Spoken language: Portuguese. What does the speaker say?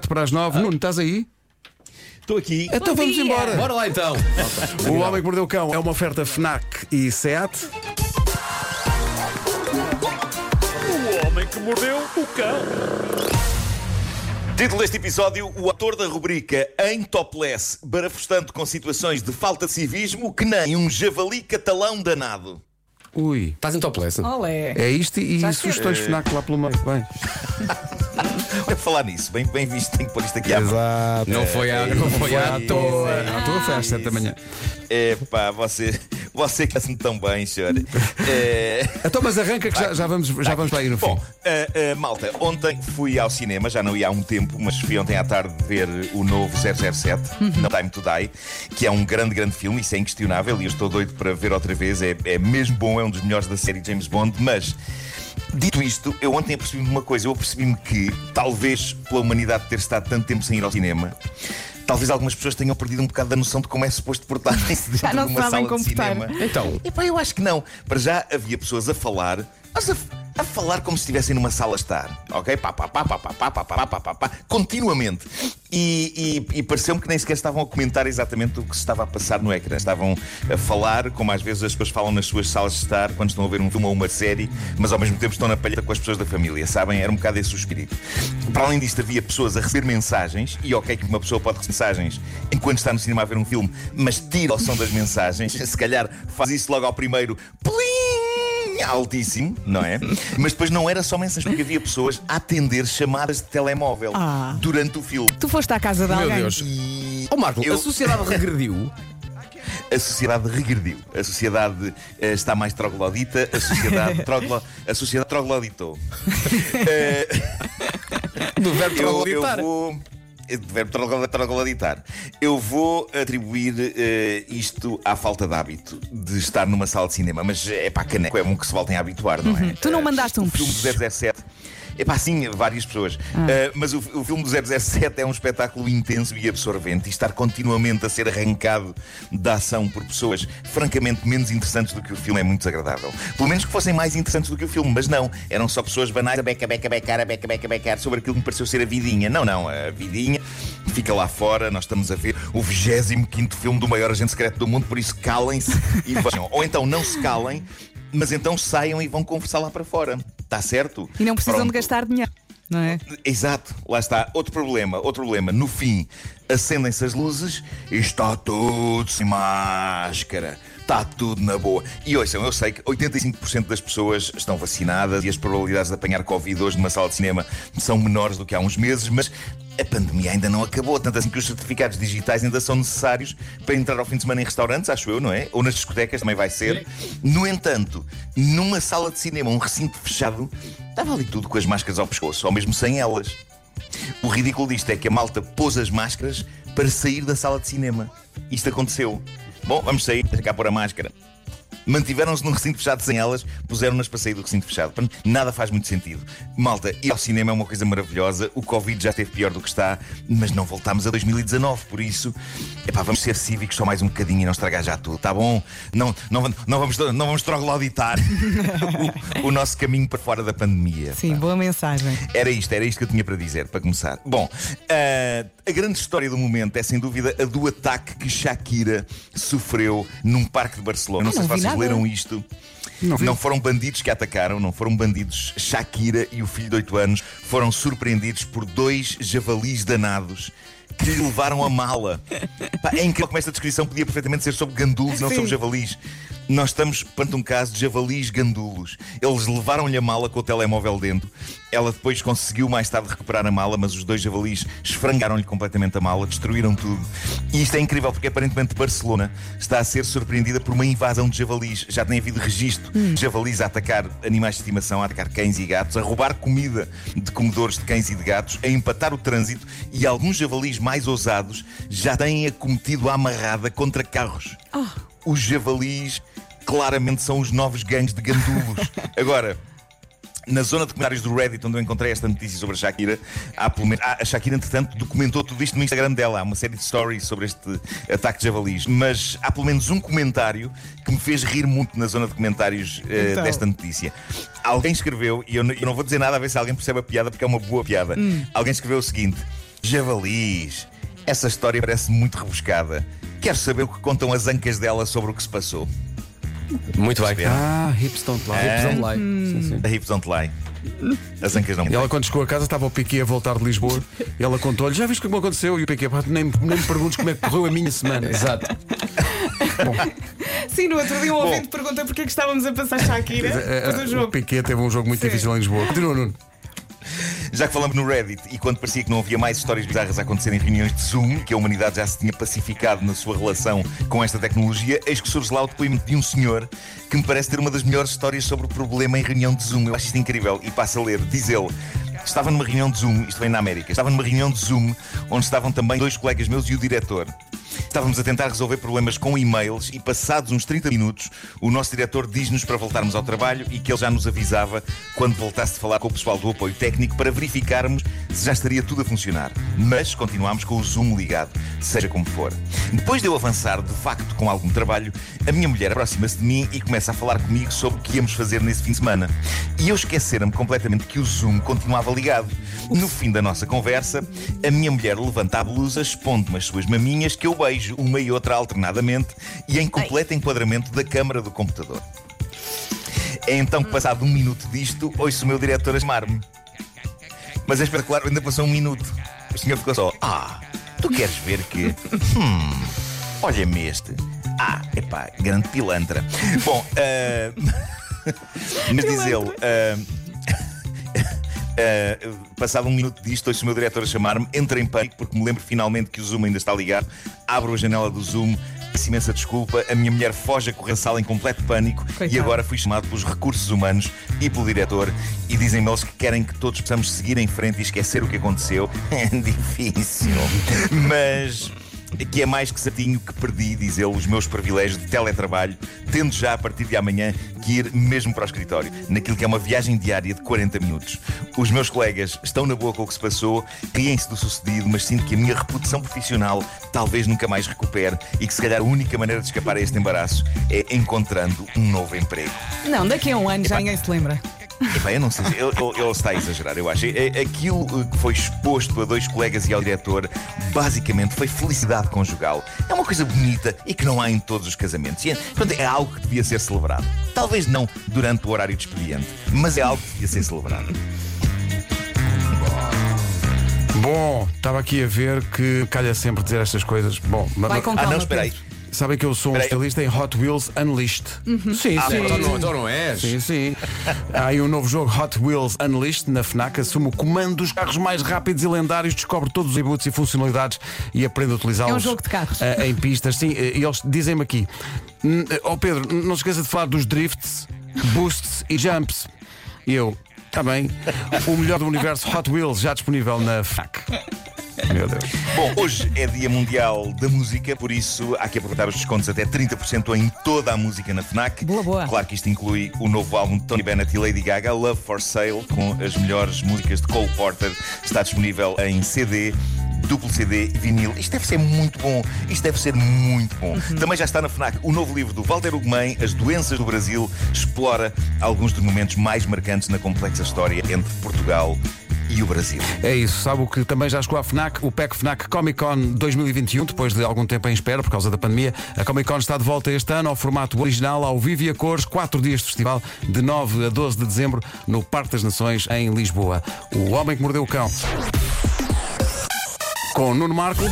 para as 9. Nuno, estás aí? Estou aqui. Então vamos embora. Bora lá então. O Homem que Mordeu o Cão é uma oferta FNAC e SEAT. O homem que mordeu o cão. Título deste episódio: O ator da rubrica Em Topless, barafustando com situações de falta de civismo que nem um javali catalão danado. Ui. Estás em topless? Olé. É isto e Já sugestões FNAC lá pelo meio. Bem. Olha, falar nisso, bem, bem visto, tenho que pôr isto aqui à. Exato. Não foi à, não foi à toa. À toa foi às 7 da manhã. Epá, você, você que me tão bem, senhor. É... Então, mas arranca que já, já vamos, já vamos para aí no fim. Bom, ah, ah, malta, ontem fui ao cinema, já não ia há um tempo, mas fui ontem à tarde ver o novo 007, No Time to Die, que é um grande, grande filme, isso é inquestionável, e eu estou doido para ver outra vez. É, é mesmo bom, é um dos melhores da série James Bond, mas. Dito isto, eu ontem apercebi-me de uma coisa. Eu apercebi-me que, talvez pela humanidade ter estado tanto tempo sem ir ao cinema, talvez algumas pessoas tenham perdido um bocado da noção de como é suposto portarem-se dentro de uma sala de cinema. Então, Epá, eu acho que não. Para já havia pessoas a falar, mas a, a falar como se estivessem numa sala a estar, ok? Pá, pá, pá, pá, pá, pá, pá, pá, pá, pá, pá, continuamente. E, e, e pareceu-me que nem sequer estavam a comentar exatamente o que se estava a passar no ecrã. Estavam a falar, como às vezes as pessoas falam nas suas salas de estar, quando estão a ver um filme ou uma série, mas ao mesmo tempo estão na palheta com as pessoas da família, sabem? Era um bocado esse o espírito. Para além disto, havia pessoas a receber mensagens, e ok que uma pessoa pode receber mensagens enquanto está no cinema a ver um filme, mas tira o som das mensagens, se calhar faz isso logo ao primeiro. Plim! Altíssimo, não é? Mas depois não era só mensagens, porque havia pessoas a atender chamadas de telemóvel Ah. durante o filme. Tu foste à casa de meu alguém. Deus. E Ó Marco, Eu- a sociedade regrediu. a sociedade regrediu. A sociedade eh, está mais troglodita, a sociedade, troglo, a sociedade trogloditou. Eh, Do verbo eu, eu trogloditar. vou. Eh, de verbo troglo- trogloditar. Eu vou atribuir eh, isto à falta de hábito de estar numa sala de cinema, mas é pá, caneco, é bom que se voltem a habituar, não é? Tu não Eh, mandaste um o filme do 007. É pá, sim, várias pessoas. Eh, mas o, o filme do 007 é um espetáculo intenso e absorvente e estar continuamente a ser arrancado da ação por pessoas francamente menos interessantes do que o filme é muito desagradável. Pelo menos que fossem mais interessantes do que o filme, mas não. Eram só pessoas banais a beca, beca, becar, a beca, beca, becar sobre aquilo que me pareceu ser a vidinha. Não, não, a vidinha fica lá fora. Nós estamos a ver o 25 filme do maior agente secreto do mundo, por isso calem-se e vejam. Ou então não se calem. Mas então saiam e vão conversar lá para fora. Está certo? E não precisam Pronto. de gastar dinheiro. Não é? Exato, lá está. Outro problema, outro problema. No fim, acendem-se as luzes e está tudo sem máscara. Está tudo na boa. E ouçam, eu sei que 85% das pessoas estão vacinadas e as probabilidades de apanhar Covid hoje numa sala de cinema são menores do que há uns meses, mas a pandemia ainda não acabou, tanto assim que os certificados digitais ainda são necessários para entrar ao fim de semana em restaurantes, acho eu, não é? Ou nas discotecas também vai ser. No entanto, numa sala de cinema, um recinto fechado, estava ali tudo com as máscaras ao pescoço, ou mesmo sem elas. O ridículo disto é que a malta pôs as máscaras para sair da sala de cinema. Isto aconteceu. Bom, vamos sair, deixa pôr a máscara. Mantiveram-se num recinto fechado sem elas, puseram-nas para sair do recinto fechado. Portanto, Nada faz muito sentido. Malta, ir ao cinema é uma coisa maravilhosa. O Covid já esteve pior do que está, mas não voltámos a 2019. Por isso, epá, vamos ser cívicos só mais um bocadinho e não estragar já tudo, tá bom? Não, não, não vamos, não vamos trogloditar o, o nosso caminho para fora da pandemia. Sim, boa mensagem. Era isto, era isto que eu tinha para dizer, para começar. Bom, ah, a grande história do momento é sem dúvida a do ataque que Shakira sofreu num parque de Barcelona. Ah, não sei não se vi vocês leram isto. Não. Não foram bandidos que a atacaram, não foram bandidos. Shakira e o filho de 8 anos foram surpreendidos por dois javalis danados que lhe levaram a mala. Pá, é incrível como esta descrição podia perfeitamente ser sobre gandulos, não Sim. sobre javalis. Nós estamos perante um caso de javalis gandulos. Eles levaram-lhe a mala com o telemóvel dentro. Ela depois conseguiu mais tarde recuperar a mala, mas os dois javalis esfrangaram-lhe completamente a mala, destruíram tudo. E isto é incrível porque aparentemente Barcelona está a ser surpreendida por uma invasão de javalis. Já tem havido registro de javalis a atacar animais de estimação, a atacar cães e gatos, a roubar comida de comedores de cães e de gatos, a empatar o trânsito e alguns javalis mais ousados já têm acometido a amarrada contra carros. Os javalis claramente são os novos gangues de gandulos. Agora. Na zona de comentários do Reddit, onde eu encontrei esta notícia sobre a Shakira, há pelo menos- ah, a Shakira, entretanto, documentou tudo isto no Instagram dela. Há uma série de stories sobre este ataque de javalis. Mas há pelo menos um comentário que me fez rir muito na zona de comentários eh, Então. desta notícia. Alguém escreveu, e eu, eu não vou dizer nada a ver se alguém percebe a piada, porque é uma boa piada. Alguém escreveu o seguinte: Javalis. Essa história parece muito rebuscada. Quero saber o que contam as ancas dela sobre o que se passou. Muito bem. Ah, hips don't lie. É. Hips don't lie. Sim, sim. A hips don't lie. As ancas não ela, quando chegou a casa, estava o Piquet a voltar de Lisboa e ela contou-lhe: Já viste como aconteceu? E o Piquet, "Pá, nem, nem me perguntes como é que correu a minha semana. Exato. Sim, no outro dia um ouvinte pergunta porque é que estávamos a passar Shakira depois do eh, O jogo. Piquet teve um jogo muito Sim. difícil em Lisboa. Continua, Nuno. Já que falamos no Reddit e quando parecia que não havia mais histórias bizarras a acontecer em reuniões de Zoom, que a humanidade já se tinha pacificado na sua relação com esta tecnologia, eis que surge lá o depoimento de um senhor que me parece ter uma das melhores histórias sobre o problema em reunião de Zoom. Eu acho isto incrível e passo a ler. Diz ele. Estava numa reunião de Zoom, isto vem na América, estava numa reunião de Zoom onde estavam também dois colegas meus e o diretor. Estávamos a tentar resolver problemas com e-mails e, passados uns 30 minutos, o nosso diretor diz-nos para voltarmos ao trabalho e que ele já nos avisava quando voltasse de falar com o pessoal do apoio técnico para verificarmos se já estaria tudo a funcionar. Mas continuámos com o Zoom ligado, seja como for. Depois de eu avançar, de facto, com algum trabalho, a minha mulher aproxima-se de mim e começa a falar comigo sobre o que íamos fazer nesse fim de semana. E eu esqueceram-me completamente que o Zoom continuava ligado. No fim da nossa conversa, a minha mulher levanta a blusa, expondo-me as suas maminhas que eu beijo uma e outra alternadamente e em completo enquadramento da câmara do computador. É então que, passado um minuto disto, ouço o meu diretor a chamar-me. Mas é espetacular, ainda passou um minuto. O senhor ficou só: Ah, tu queres ver que. Hum, olha-me este. Ah, epá, grande pilantra. Bom, ah, mas diz ele. ah, Uh, passado um minuto disto, ouço o meu diretor a chamar-me, entro em pânico porque me lembro finalmente que o Zoom ainda está ligado, abro a janela do Zoom, peço imensa desculpa, a minha mulher foge a correr sala em completo pânico e Coitado. agora fui chamado pelos recursos humanos e pelo diretor e dizem-me eles que querem que todos possamos seguir em frente e esquecer o que aconteceu. É difícil, mas que é mais que certinho que perdi, diz ele, os meus privilégios de teletrabalho, tendo já a partir de amanhã que ir mesmo para o escritório, naquilo que é uma viagem diária de 40 minutos. Os meus colegas estão na boa com o que se passou, riem-se do sucedido, mas sinto que a minha reputação profissional talvez nunca mais recupere e que se calhar a única maneira de escapar a este embaraço é encontrando um novo emprego. Não, daqui a um ano já ninguém se lembra. Epá, eu não sei se ele, ele- está a exagerar, eu acho. É- Aquilo eh, que foi exposto a dois colegas e ao diretor, basicamente foi felicidade conjugal. É uma coisa bonita e que não há em todos os casamentos. E é, portanto, é algo que devia ser celebrado. Talvez não durante o horário de expediente, mas é algo que devia ser celebrado. Bom, estava aqui a ver que calha sempre dizer estas coisas. Bom, mas Vai com Ah, calma. não, espera aí. Sabem que eu sou um especialista em Hot Wheels Unleashed. Uhum. Sim, Ah, sim. Então não, então não és. Sim, sim. Há aí um novo jogo Hot Wheels Unleashed na FNAC. Assume o comando dos carros mais rápidos e lendários, descobre todos os e-books e funcionalidades e aprende a utilizá-los. É um jogo de carros. eh, em pistas. Sim, eh, e eles dizem-me aqui: "Hum, eh, Ó Pedro, não se esqueça de falar dos drifts, boosts e jumps. E eu, está bem. O melhor do universo Hot Wheels já disponível na FNAC. Meu Deus. Bom, hoje é Dia Mundial da Música, por isso há que aproveitar os descontos até 30% em toda a música na FNAC. Boa, boa. Claro que isto inclui o novo álbum de Tony Bennett e Lady Gaga, Love for Sale, com as melhores músicas de Cole Porter. Está disponível em CD. Duplo CD e vinil. Isto deve ser muito bom. Isto deve ser muito bom. Uhum. Também já está na FNAC o novo livro do Walter Ugumem, As Doenças do Brasil. Explora alguns dos momentos mais marcantes na complexa história entre Portugal e o Brasil. É isso, sabe o que também já chegou à FNAC? O PEC FNAC Comic Con 2021, depois de algum tempo em espera por causa da pandemia. A Comic Con está de volta este ano ao formato original, ao vivo e a cores, quatro dias de festival, de 9 a 12 de dezembro, no Parque das Nações, em Lisboa. O Homem que Mordeu o Cão. Com Nuno Marco.